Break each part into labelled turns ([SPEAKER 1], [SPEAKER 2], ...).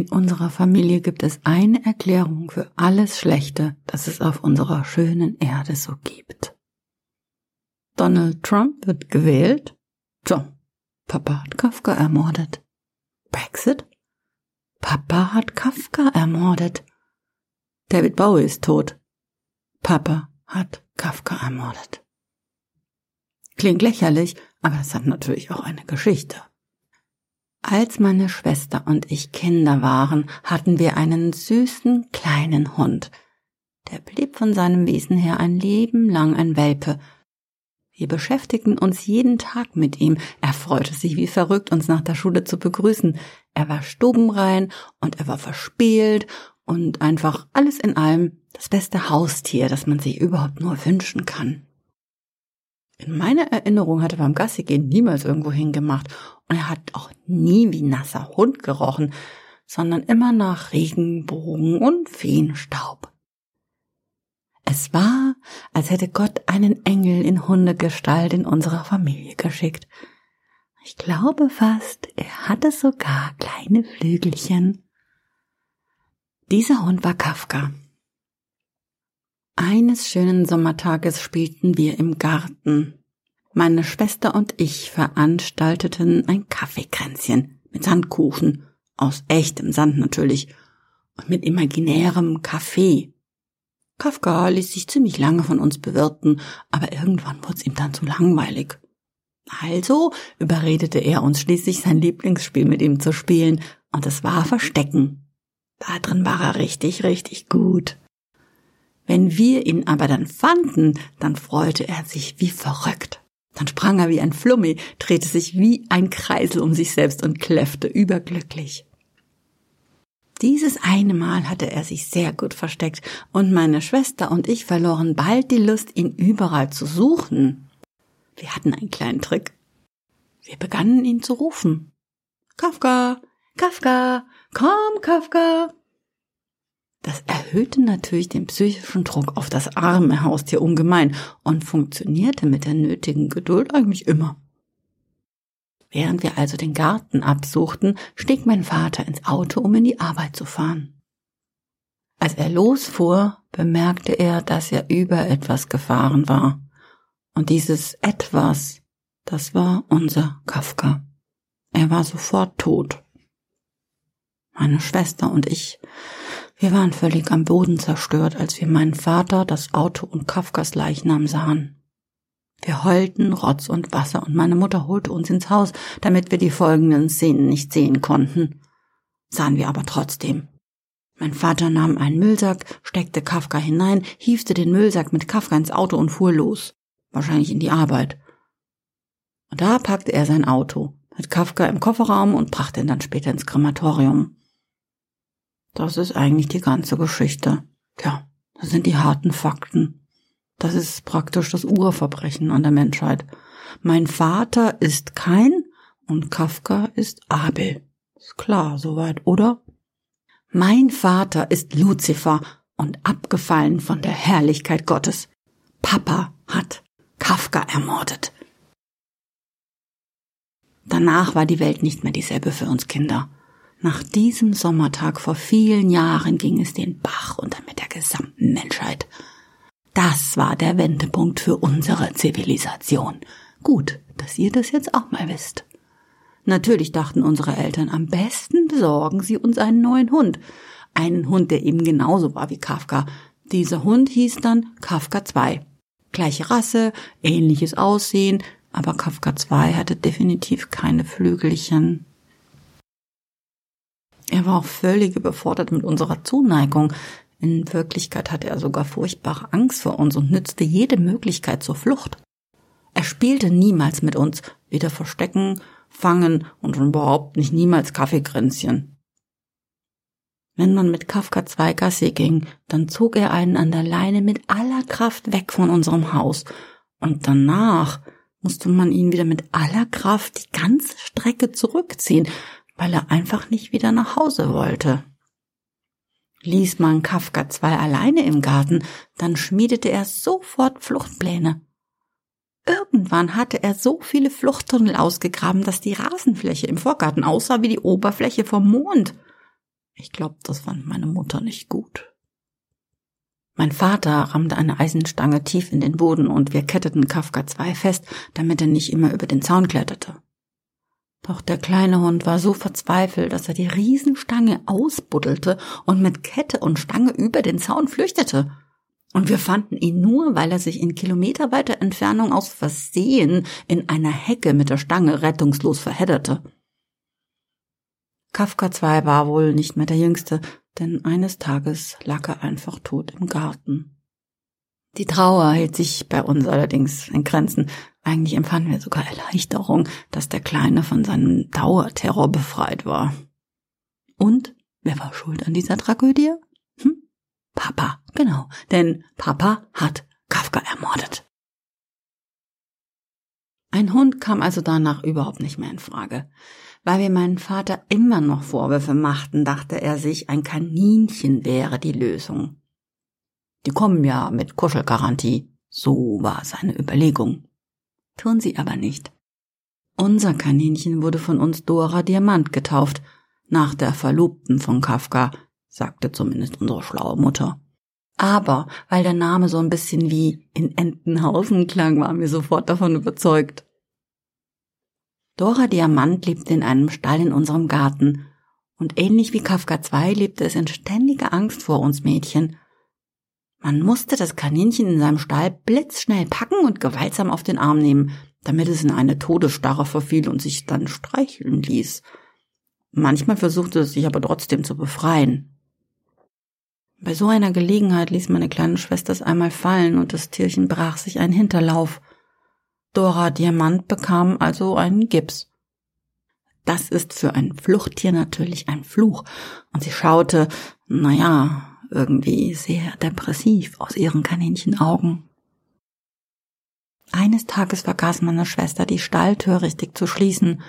[SPEAKER 1] In unserer Familie gibt es eine Erklärung für alles Schlechte, das es auf unserer schönen Erde so gibt. Donald Trump wird gewählt. So, Papa hat Kafka ermordet. Brexit? Papa hat Kafka ermordet. David Bowie ist tot. Papa hat Kafka ermordet. Klingt lächerlich, aber es hat natürlich auch eine Geschichte. Als meine Schwester und ich Kinder waren, hatten wir einen süßen kleinen Hund. Der blieb von seinem Wesen her ein Leben lang ein Welpe. Wir beschäftigten uns jeden Tag mit ihm. Er freute sich wie verrückt, uns nach der Schule zu begrüßen. Er war stubenrein und er war verspielt und einfach alles in allem das beste Haustier, das man sich überhaupt nur wünschen kann. In meiner Erinnerung hatte beim Gassigehen niemals irgendwo hingemacht und er hat auch nie wie nasser Hund gerochen, sondern immer nach Regenbogen und Feenstaub. Es war, als hätte Gott einen Engel in Hundegestalt in unserer Familie geschickt. Ich glaube fast, er hatte sogar kleine Flügelchen. Dieser Hund war Kafka. Eines schönen Sommertages spielten wir im Garten. Meine Schwester und ich veranstalteten ein Kaffeekränzchen mit Sandkuchen, aus echtem Sand natürlich, und mit imaginärem Kaffee. Kafka ließ sich ziemlich lange von uns bewirten, aber irgendwann wurde es ihm dann zu langweilig. Also überredete er uns schließlich sein Lieblingsspiel mit ihm zu spielen, und es war Verstecken. Da drin war er richtig, richtig gut. Wenn wir ihn aber dann fanden, dann freute er sich wie verrückt. Dann sprang er wie ein Flummi, drehte sich wie ein Kreisel um sich selbst und kläffte überglücklich. Dieses eine Mal hatte er sich sehr gut versteckt, und meine Schwester und ich verloren bald die Lust, ihn überall zu suchen. Wir hatten einen kleinen Trick. Wir begannen ihn zu rufen. Kafka, Kafka, komm, Kafka. Das erhöhte natürlich den psychischen Druck auf das arme Haustier ungemein und funktionierte mit der nötigen Geduld eigentlich immer. Während wir also den Garten absuchten, stieg mein Vater ins Auto, um in die Arbeit zu fahren. Als er losfuhr, bemerkte er, dass er über etwas gefahren war. Und dieses etwas, das war unser Kafka. Er war sofort tot. Meine Schwester und ich wir waren völlig am Boden zerstört, als wir meinen Vater, das Auto und Kafkas Leichnam sahen. Wir heulten Rotz und Wasser und meine Mutter holte uns ins Haus, damit wir die folgenden Szenen nicht sehen konnten. Sahen wir aber trotzdem. Mein Vater nahm einen Müllsack, steckte Kafka hinein, hiefte den Müllsack mit Kafka ins Auto und fuhr los. Wahrscheinlich in die Arbeit. Und da packte er sein Auto mit Kafka im Kofferraum und brachte ihn dann später ins Krematorium. Das ist eigentlich die ganze Geschichte. Tja, das sind die harten Fakten. Das ist praktisch das Urverbrechen an der Menschheit. Mein Vater ist kein und Kafka ist Abel. Ist klar, soweit, oder? Mein Vater ist Luzifer und abgefallen von der Herrlichkeit Gottes. Papa hat Kafka ermordet. Danach war die Welt nicht mehr dieselbe für uns Kinder. Nach diesem Sommertag vor vielen Jahren ging es den Bach und damit der gesamten Menschheit. Das war der Wendepunkt für unsere Zivilisation. Gut, dass ihr das jetzt auch mal wisst. Natürlich dachten unsere Eltern, am besten besorgen sie uns einen neuen Hund. Einen Hund, der eben genauso war wie Kafka. Dieser Hund hieß dann Kafka 2. Gleiche Rasse, ähnliches Aussehen, aber Kafka 2 hatte definitiv keine Flügelchen. Er war auch völlig überfordert mit unserer Zuneigung. In Wirklichkeit hatte er sogar furchtbare Angst vor uns und nützte jede Möglichkeit zur Flucht. Er spielte niemals mit uns, weder Verstecken, Fangen und überhaupt nicht niemals Kaffeekränzchen. Wenn man mit Kafka zwei Gassi ging, dann zog er einen an der Leine mit aller Kraft weg von unserem Haus, und danach musste man ihn wieder mit aller Kraft die ganze Strecke zurückziehen, weil er einfach nicht wieder nach Hause wollte. Ließ man Kafka zwei alleine im Garten, dann schmiedete er sofort Fluchtpläne. Irgendwann hatte er so viele Fluchttunnel ausgegraben, dass die Rasenfläche im Vorgarten aussah wie die Oberfläche vom Mond. Ich glaube, das fand meine Mutter nicht gut. Mein Vater rammte eine Eisenstange tief in den Boden und wir ketteten Kafka zwei fest, damit er nicht immer über den Zaun kletterte. Doch der kleine Hund war so verzweifelt, dass er die Riesenstange ausbuddelte und mit Kette und Stange über den Zaun flüchtete. Und wir fanden ihn nur, weil er sich in kilometerweiter Entfernung aus Versehen in einer Hecke mit der Stange rettungslos verhedderte. Kafka 2 war wohl nicht mehr der Jüngste, denn eines Tages lag er einfach tot im Garten. Die Trauer hielt sich bei uns allerdings in Grenzen. Eigentlich empfanden wir sogar Erleichterung, dass der Kleine von seinem Dauerterror befreit war. Und wer war schuld an dieser Tragödie? Hm? Papa, genau, denn Papa hat Kafka ermordet. Ein Hund kam also danach überhaupt nicht mehr in Frage. Weil wir meinen Vater immer noch Vorwürfe machten, dachte er sich, ein Kaninchen wäre die Lösung. Die kommen ja mit Kuschelgarantie. So war seine Überlegung. Tun sie aber nicht. Unser Kaninchen wurde von uns Dora Diamant getauft, nach der Verlobten von Kafka, sagte zumindest unsere schlaue Mutter. Aber weil der Name so ein bisschen wie in Entenhausen klang, waren wir sofort davon überzeugt. Dora Diamant lebte in einem Stall in unserem Garten, und ähnlich wie Kafka 2 lebte es in ständiger Angst vor uns Mädchen. Man musste das Kaninchen in seinem Stall blitzschnell packen und gewaltsam auf den Arm nehmen, damit es in eine Todesstarre verfiel und sich dann streicheln ließ. Manchmal versuchte es sich aber trotzdem zu befreien. Bei so einer Gelegenheit ließ meine kleine Schwester es einmal fallen und das Tierchen brach sich einen Hinterlauf. Dora Diamant bekam also einen Gips. Das ist für ein Fluchttier natürlich ein Fluch, und sie schaute, na ja, irgendwie sehr depressiv aus ihren Kaninchenaugen. Eines Tages vergaß meine Schwester die Stalltür richtig zu schließen.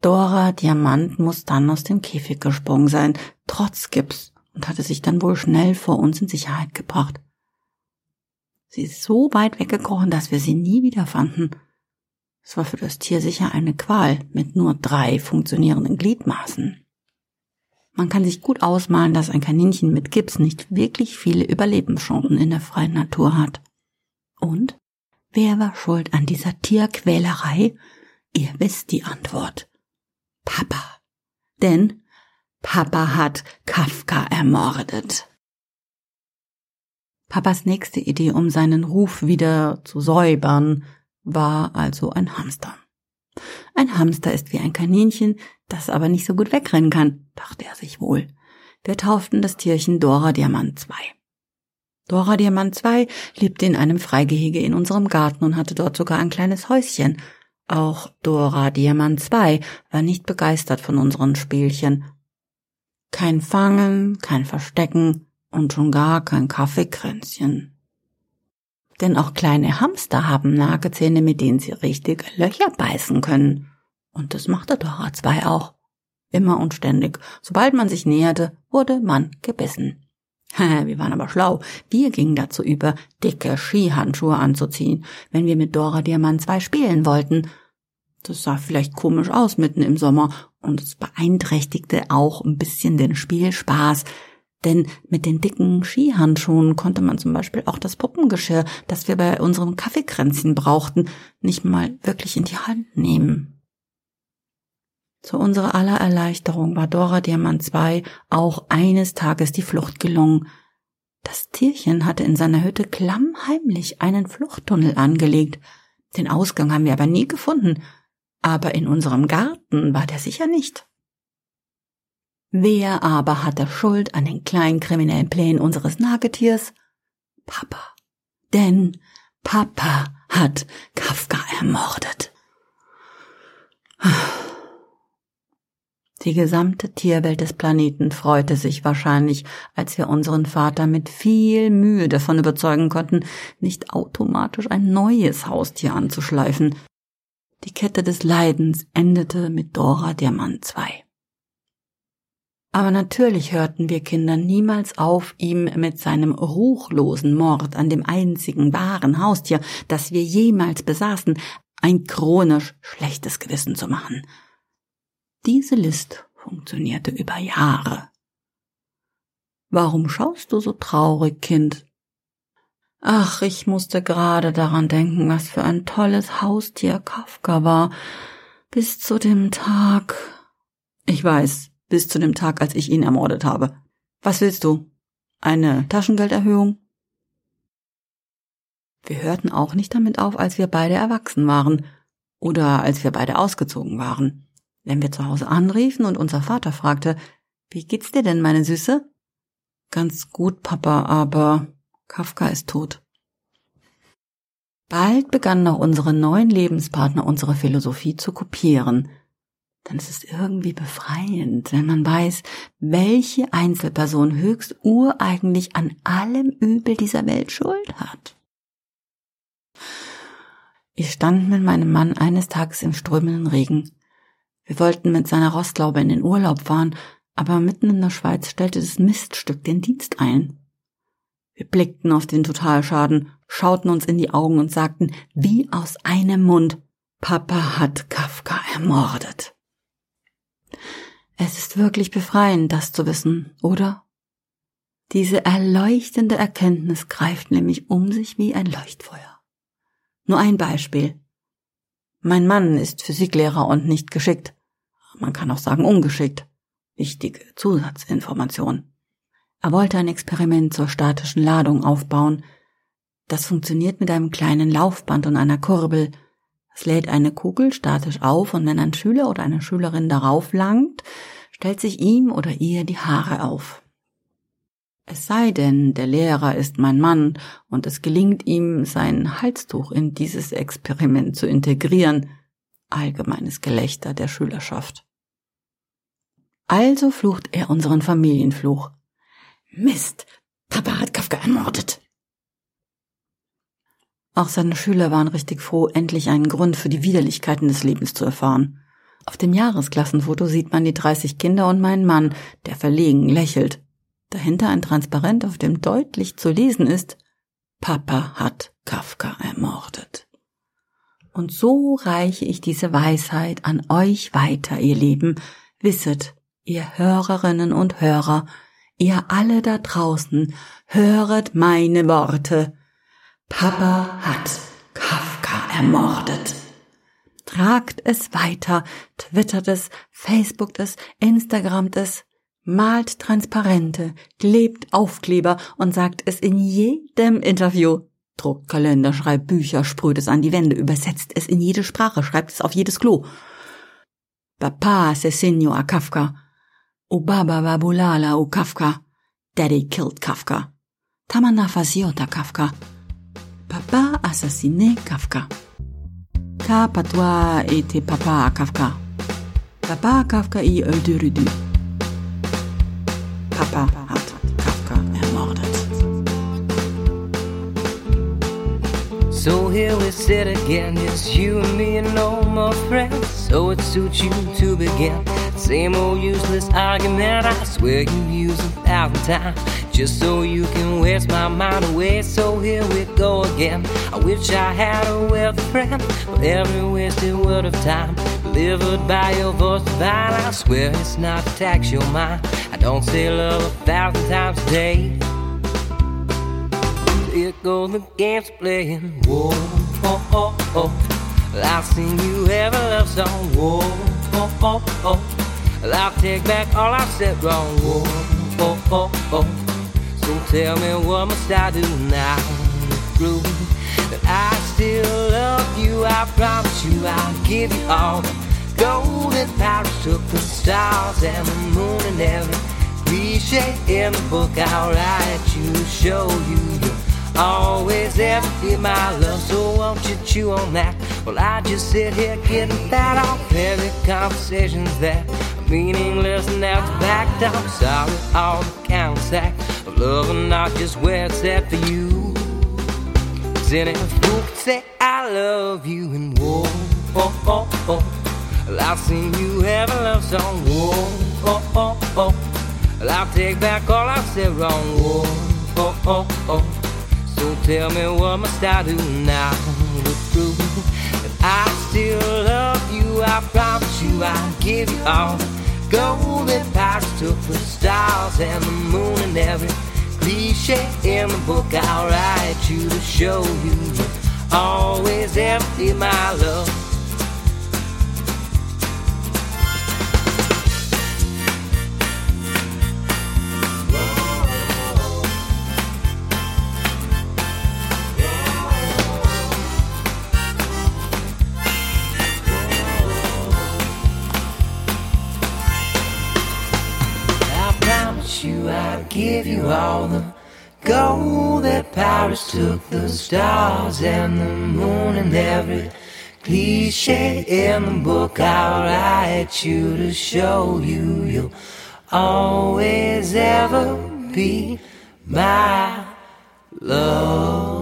[SPEAKER 1] Dora Diamant muss dann aus dem Käfig gesprungen sein, trotz Gips, und hatte sich dann wohl schnell vor uns in Sicherheit gebracht. Sie ist so weit weggekrochen, dass wir sie nie wieder fanden. Es war für das Tier sicher eine Qual mit nur drei funktionierenden Gliedmaßen. Man kann sich gut ausmalen, dass ein Kaninchen mit Gips nicht wirklich viele Überlebenschancen in der freien Natur hat. Und wer war schuld an dieser Tierquälerei? Ihr wisst die Antwort. Papa. Denn Papa hat Kafka ermordet. Papas nächste Idee, um seinen Ruf wieder zu säubern, war also ein Hamster. Ein Hamster ist wie ein Kaninchen, das aber nicht so gut wegrennen kann, dachte er sich wohl. Wir tauften das Tierchen Dora Diamant 2. Dora Diamant 2 lebte in einem Freigehege in unserem Garten und hatte dort sogar ein kleines Häuschen. Auch Dora Diamant 2 war nicht begeistert von unseren Spielchen. Kein Fangen, kein Verstecken, und schon gar kein Kaffeekränzchen. Denn auch kleine Hamster haben Nagezähne, mit denen sie richtig Löcher beißen können. Und das machte Dora 2 auch. Immer und ständig. Sobald man sich näherte, wurde man gebissen. wir waren aber schlau. Wir gingen dazu über, dicke Skihandschuhe anzuziehen, wenn wir mit Dora Diamant 2 spielen wollten. Das sah vielleicht komisch aus mitten im Sommer und es beeinträchtigte auch ein bisschen den Spielspaß, denn mit den dicken Skihandschuhen konnte man zum Beispiel auch das Puppengeschirr, das wir bei unserem Kaffeekränzchen brauchten, nicht mal wirklich in die Hand nehmen. Zu unserer aller Erleichterung war Dora Diamant 2 auch eines Tages die Flucht gelungen. Das Tierchen hatte in seiner Hütte klammheimlich einen Fluchttunnel angelegt. Den Ausgang haben wir aber nie gefunden. Aber in unserem Garten war der sicher nicht. Wer aber hatte Schuld an den kleinen kriminellen Plänen unseres Nagetiers? Papa. Denn Papa hat Kafka ermordet. Die gesamte Tierwelt des Planeten freute sich wahrscheinlich, als wir unseren Vater mit viel Mühe davon überzeugen konnten, nicht automatisch ein neues Haustier anzuschleifen. Die Kette des Leidens endete mit Dora Diamant 2. Aber natürlich hörten wir Kinder niemals auf, ihm mit seinem ruchlosen Mord an dem einzigen wahren Haustier, das wir jemals besaßen, ein chronisch schlechtes Gewissen zu machen. Diese List funktionierte über Jahre. Warum schaust du so traurig, Kind? Ach, ich musste gerade daran denken, was für ein tolles Haustier Kafka war. Bis zu dem Tag. Ich weiß, bis zu dem Tag, als ich ihn ermordet habe. Was willst du? Eine Taschengelderhöhung? Wir hörten auch nicht damit auf, als wir beide erwachsen waren oder als wir beide ausgezogen waren. Wenn wir zu Hause anriefen und unser Vater fragte, wie geht's dir denn, meine Süße? Ganz gut, Papa, aber Kafka ist tot. Bald begannen auch unsere neuen Lebenspartner unsere Philosophie zu kopieren. Denn es ist irgendwie befreiend, wenn man weiß, welche Einzelperson höchst ureigentlich an allem Übel dieser Welt Schuld hat. Ich stand mit meinem Mann eines Tages im strömenden Regen. Wir wollten mit seiner Rostlaube in den Urlaub fahren, aber mitten in der Schweiz stellte das Miststück den Dienst ein. Wir blickten auf den Totalschaden, schauten uns in die Augen und sagten wie aus einem Mund, Papa hat Kafka ermordet. Es ist wirklich befreiend, das zu wissen, oder? Diese erleuchtende Erkenntnis greift nämlich um sich wie ein Leuchtfeuer. Nur ein Beispiel. Mein Mann ist Physiklehrer und nicht geschickt. Man kann auch sagen ungeschickt wichtige Zusatzinformation. Er wollte ein Experiment zur statischen Ladung aufbauen. Das funktioniert mit einem kleinen Laufband und einer Kurbel. Es lädt eine Kugel statisch auf und wenn ein Schüler oder eine Schülerin darauf langt, stellt sich ihm oder ihr die Haare auf. Es sei denn, der Lehrer ist mein Mann und es gelingt ihm, sein Halstuch in dieses Experiment zu integrieren. Allgemeines Gelächter der Schülerschaft. Also flucht er unseren Familienfluch. Mist, Papa hat Kafka ermordet. Auch seine Schüler waren richtig froh, endlich einen Grund für die Widerlichkeiten des Lebens zu erfahren. Auf dem Jahresklassenfoto sieht man die 30 Kinder und meinen Mann, der verlegen lächelt. Dahinter ein Transparent, auf dem deutlich zu lesen ist, Papa hat Kafka ermordet. Und so reiche ich diese Weisheit an euch weiter, ihr Lieben. Wisset, ihr Hörerinnen und Hörer, ihr alle da draußen, höret meine Worte. Papa hat Kafka ermordet. Tragt es weiter, twittert es, facebookt es, instagramt es, malt Transparente, klebt Aufkleber und sagt es in jedem Interview. Druckt Kalender, schreibt Bücher, sprüht es an die Wände, übersetzt es in jede Sprache, schreibt es auf jedes Klo. Papa asesino a Kafka. Ubaba Babulala u Kafka. Daddy killed Kafka. Tamana fasiota Kafka. Papa assassiné Kafka. Ka patois était papa à Kafka. Papa Kafka i öldürüdü. Papa hat Kafka ermordet.
[SPEAKER 2] So here we sit again, just you and me and no more friends. So it suits you to begin. Same old useless argument, I swear you use a thousand times just so you can waste my mind away. So here we go again. I wish I had a wealthy friend for every wasted word of time delivered by your voice divine. I swear it's not to tax your mind. I don't say love a thousand times a day. Here go the games playing. Whoa, oh, oh, oh. I've seen you ever love song. Whoa, oh, oh, oh. I'll take back all I said wrong. Whoa, oh, oh, oh. So tell me what must I do now prove that I still love you? I promise you I'll give you all the golden powers took the stars and the moon and every cliche in the book I'll write you, show you you always to be my love. So won't you chew on that? Well, I just sit here getting that off every conversations that meaningless and it's backed up. Sorry, all the countsack love and not just where it's at for you. Cause any fool could say I love you and whoa, oh, oh, oh. Well, I've seen you have a love song, whoa, oh, oh, oh. Well, I'll take back all I've said wrong, whoa, oh, oh, oh. So tell me what must I do now to prove that I still love you? I promise you I'll give you all gold that pirates took the stars and the moon and every cliche in the book I'll write you to show you. Always empty my love give you all the gold that Paris took, the stars and the moon and every cliche in the book I'll write you to show you you'll always ever be my love.